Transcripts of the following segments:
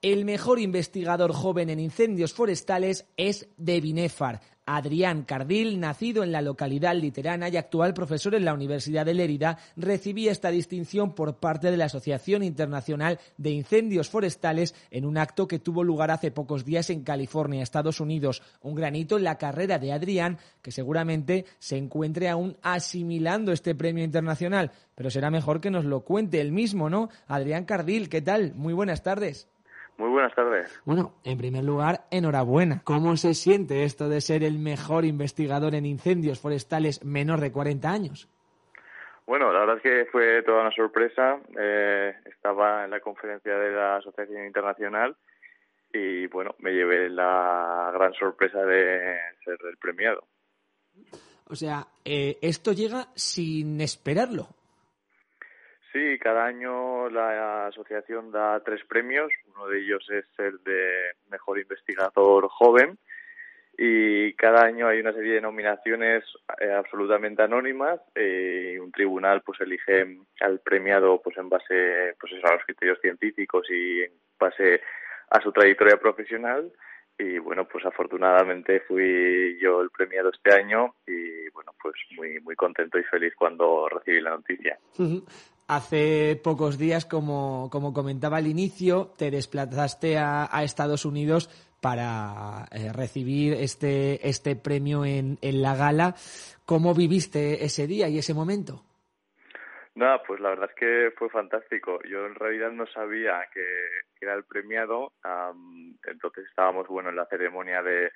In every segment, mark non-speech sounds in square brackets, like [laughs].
El mejor investigador joven en incendios forestales es de Binefar. Adrián Cardil, nacido en la localidad literana y actual profesor en la Universidad de Lérida, recibía esta distinción por parte de la Asociación Internacional de Incendios Forestales en un acto que tuvo lugar hace pocos días en California, Estados Unidos. Un granito en la carrera de Adrián, que seguramente se encuentre aún asimilando este premio internacional. Pero será mejor que nos lo cuente él mismo, ¿no? Adrián Cardil, ¿qué tal? Muy buenas tardes. Muy buenas tardes. Bueno, en primer lugar, enhorabuena. ¿Cómo se siente esto de ser el mejor investigador en incendios forestales menor de 40 años? Bueno, la verdad es que fue toda una sorpresa. Eh, estaba en la conferencia de la Asociación Internacional y, bueno, me llevé la gran sorpresa de ser el premiado. O sea, eh, esto llega sin esperarlo. Sí, cada año la asociación da tres premios. Uno de ellos es el de mejor investigador joven. Y cada año hay una serie de nominaciones eh, absolutamente anónimas. Eh, y un tribunal pues elige al premiado pues en base pues a los criterios científicos y en base a su trayectoria profesional. Y bueno pues afortunadamente fui yo el premiado este año y bueno pues muy muy contento y feliz cuando recibí la noticia Hace pocos días, como, como comentaba al inicio, te desplazaste a, Estados Unidos para eh, recibir este, este premio en, en la gala. ¿Cómo viviste ese día y ese momento? Nada, pues la verdad es que fue fantástico. Yo en realidad no sabía que, que era el premiado, um, entonces estábamos bueno en la ceremonia de,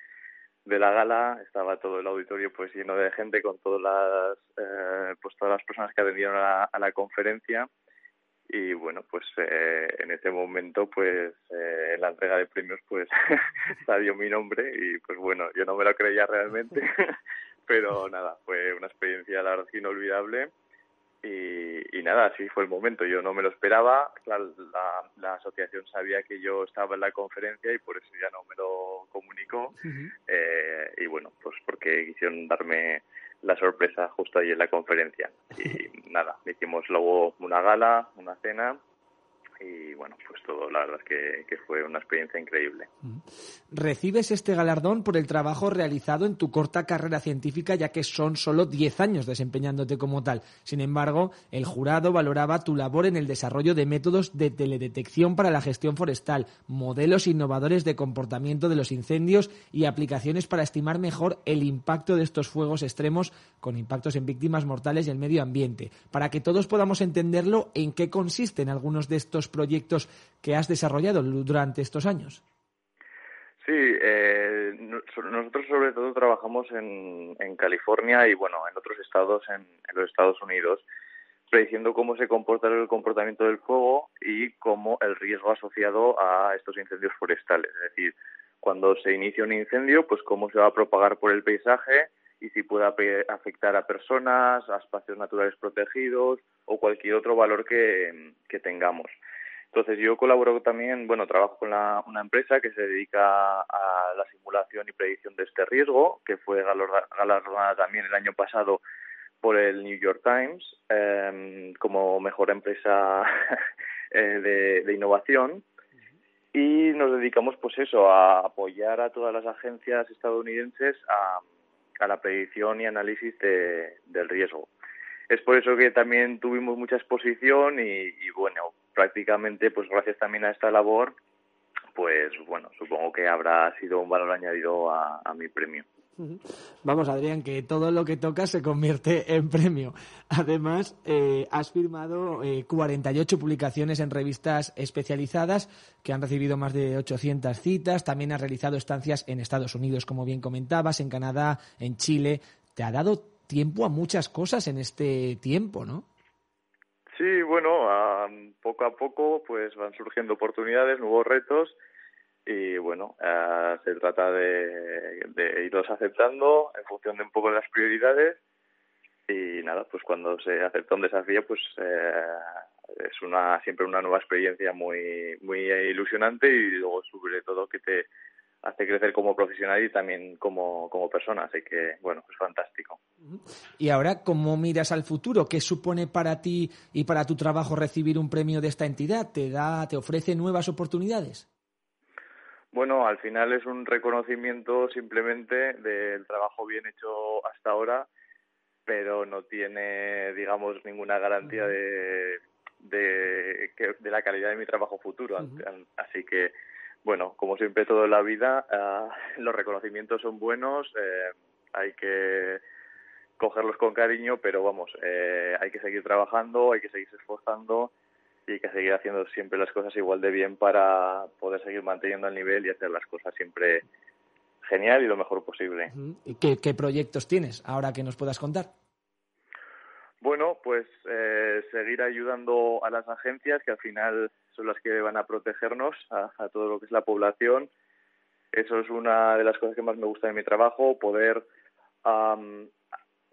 de la gala estaba todo el auditorio pues lleno de gente con todas las eh, pues todas las personas que atendieron a, la conferencia. Y bueno pues eh, en ese momento pues eh, en la entrega de premios pues [laughs] salió mi nombre y pues bueno yo no me lo creía realmente [laughs] pero nada fue una experiencia la verdad inolvidable y, y, nada, así fue el momento. Yo no me lo esperaba. La, la, la, asociación sabía que yo estaba en la conferencia y por eso ya no me lo comunicó. Uh -huh. eh, y bueno, pues porque quisieron darme la sorpresa justo ahí en la conferencia. Y [laughs] nada, hicimos luego una gala, una cena y bueno, pues todo, la verdad es que, que, fue una experiencia increíble. Recibes este galardón por el trabajo realizado en tu corta carrera científica, ya que son solo 10 años desempeñándote como tal. Sin embargo, el jurado valoraba tu labor en el desarrollo de métodos de teledetección para la gestión forestal, modelos innovadores de comportamiento de los incendios y aplicaciones para estimar mejor el impacto de estos fuegos extremos con impactos en víctimas mortales y el medio ambiente. Para que todos podamos entenderlo, en qué consisten algunos de estos proyectos que has desarrollado durante estos años? Sí, eh, nosotros sobre todo trabajamos en, en, California y bueno, en otros estados en, los Estados Unidos, prediciendo cómo se comporta el comportamiento del fuego y cómo el riesgo asociado a estos incendios forestales. Es decir, cuando se inicia un incendio, pues cómo se va a propagar por el paisaje y si puede afectar a personas, a espacios naturales protegidos o cualquier otro valor que tengamos. Entonces yo colaboro también, bueno, trabajo con la, una empresa que se dedica a la simulación y predicción de este riesgo, que fue galardonada también el año pasado por el New York Times eh, como mejor empresa [laughs] eh, de, de, innovación y nos dedicamos pues eso a apoyar a todas las agencias estadounidenses a, a la predicción y análisis de, del riesgo. Es por eso que también tuvimos mucha exposición y, bueno, prácticamente, pues gracias también a esta labor, pues bueno, supongo que habrá sido un valor añadido a, a mi premio. Vamos, Adrián, que todo lo que tocas se convierte [laughs] en premio. Además, eh, has firmado eh, 48 publicaciones en revistas especializadas que han recibido más de 800 citas. También has realizado estancias en Estados Unidos, como bien comentabas, en Canadá, en Chile. Te ha dado tiempo a muchas cosas en este tiempo, ¿no? Sí, bueno, poco a poco pues van surgiendo oportunidades, nuevos retos y bueno, se trata de, de, irlos aceptando en función de un poco de las prioridades y nada, pues cuando se acepta un desafío pues eh, es una siempre una nueva experiencia muy muy ilusionante y luego sobre todo que te hace crecer como profesional y también como, como persona. Así que, bueno, es fantástico. Y ahora, ¿cómo miras al futuro? ¿Qué supone para ti y para tu trabajo recibir un premio de esta entidad? ¿Te, da, te ofrece nuevas oportunidades? Bueno, al final es un reconocimiento simplemente del trabajo bien hecho hasta ahora, pero no tiene, digamos, ninguna garantía de, de, de la calidad de mi trabajo futuro. Así que bueno, como siempre toda la vida, ah, [laughs] los reconocimientos son buenos, eh, hay que cogerlos con cariño, pero vamos, eh, hay que seguir trabajando, hay que seguir esforzando y hay que seguir haciendo siempre las cosas igual de bien para poder seguir manteniendo el nivel y hacer las cosas siempre genial y lo mejor posible. ¿Y qué, qué proyectos tienes ahora que nos puedas contar? Bueno, pues eh, seguir ayudando a las agencias que al final son las que van a protegernos a, todo lo que es la población. Eso es una de las cosas que más me gusta de mi trabajo, poder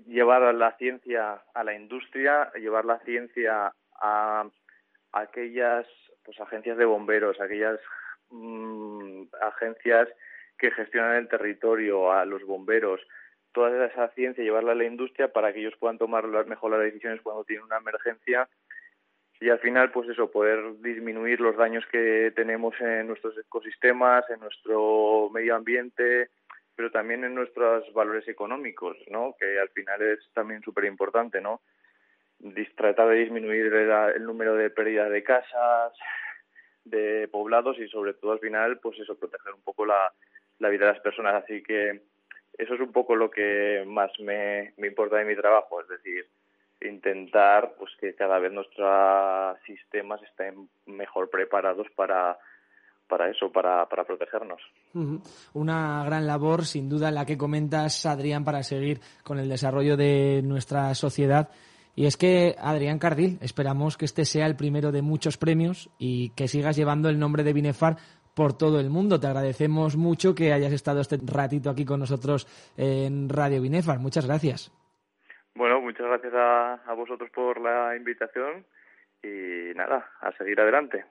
llevar la ciencia a la industria, llevar la ciencia a, aquellas pues agencias de bomberos, aquellas mm, agencias que gestionan el territorio, a los bomberos, toda esa ciencia, llevarla a la industria para que ellos puedan tomar las mejores decisiones cuando tienen una emergencia y al final, pues eso, poder disminuir los daños que tenemos en nuestros ecosistemas, en nuestro medio ambiente, pero también en nuestros valores económicos, ¿no? Que al final es también súper importante, ¿no? Tratar de disminuir el, número de pérdidas de casas, de poblados y sobre todo al final, pues eso, proteger un poco la, la vida de las personas. Así que eso es un poco lo que más me, me importa de mi trabajo, es decir, intentar pues que cada vez nuestros sistemas estén mejor preparados para para eso, para, para protegernos. Una gran labor, sin duda, la que comentas, Adrián, para seguir con el desarrollo de nuestra sociedad. Y es que, Adrián Cardil, esperamos que este sea el primero de muchos premios y que sigas llevando el nombre de Binefar por todo el mundo. Te agradecemos mucho que hayas estado este ratito aquí con nosotros en Radio Binefar. Muchas gracias. Bueno, muchas gracias a, a vosotros por la invitación y nada, a seguir adelante.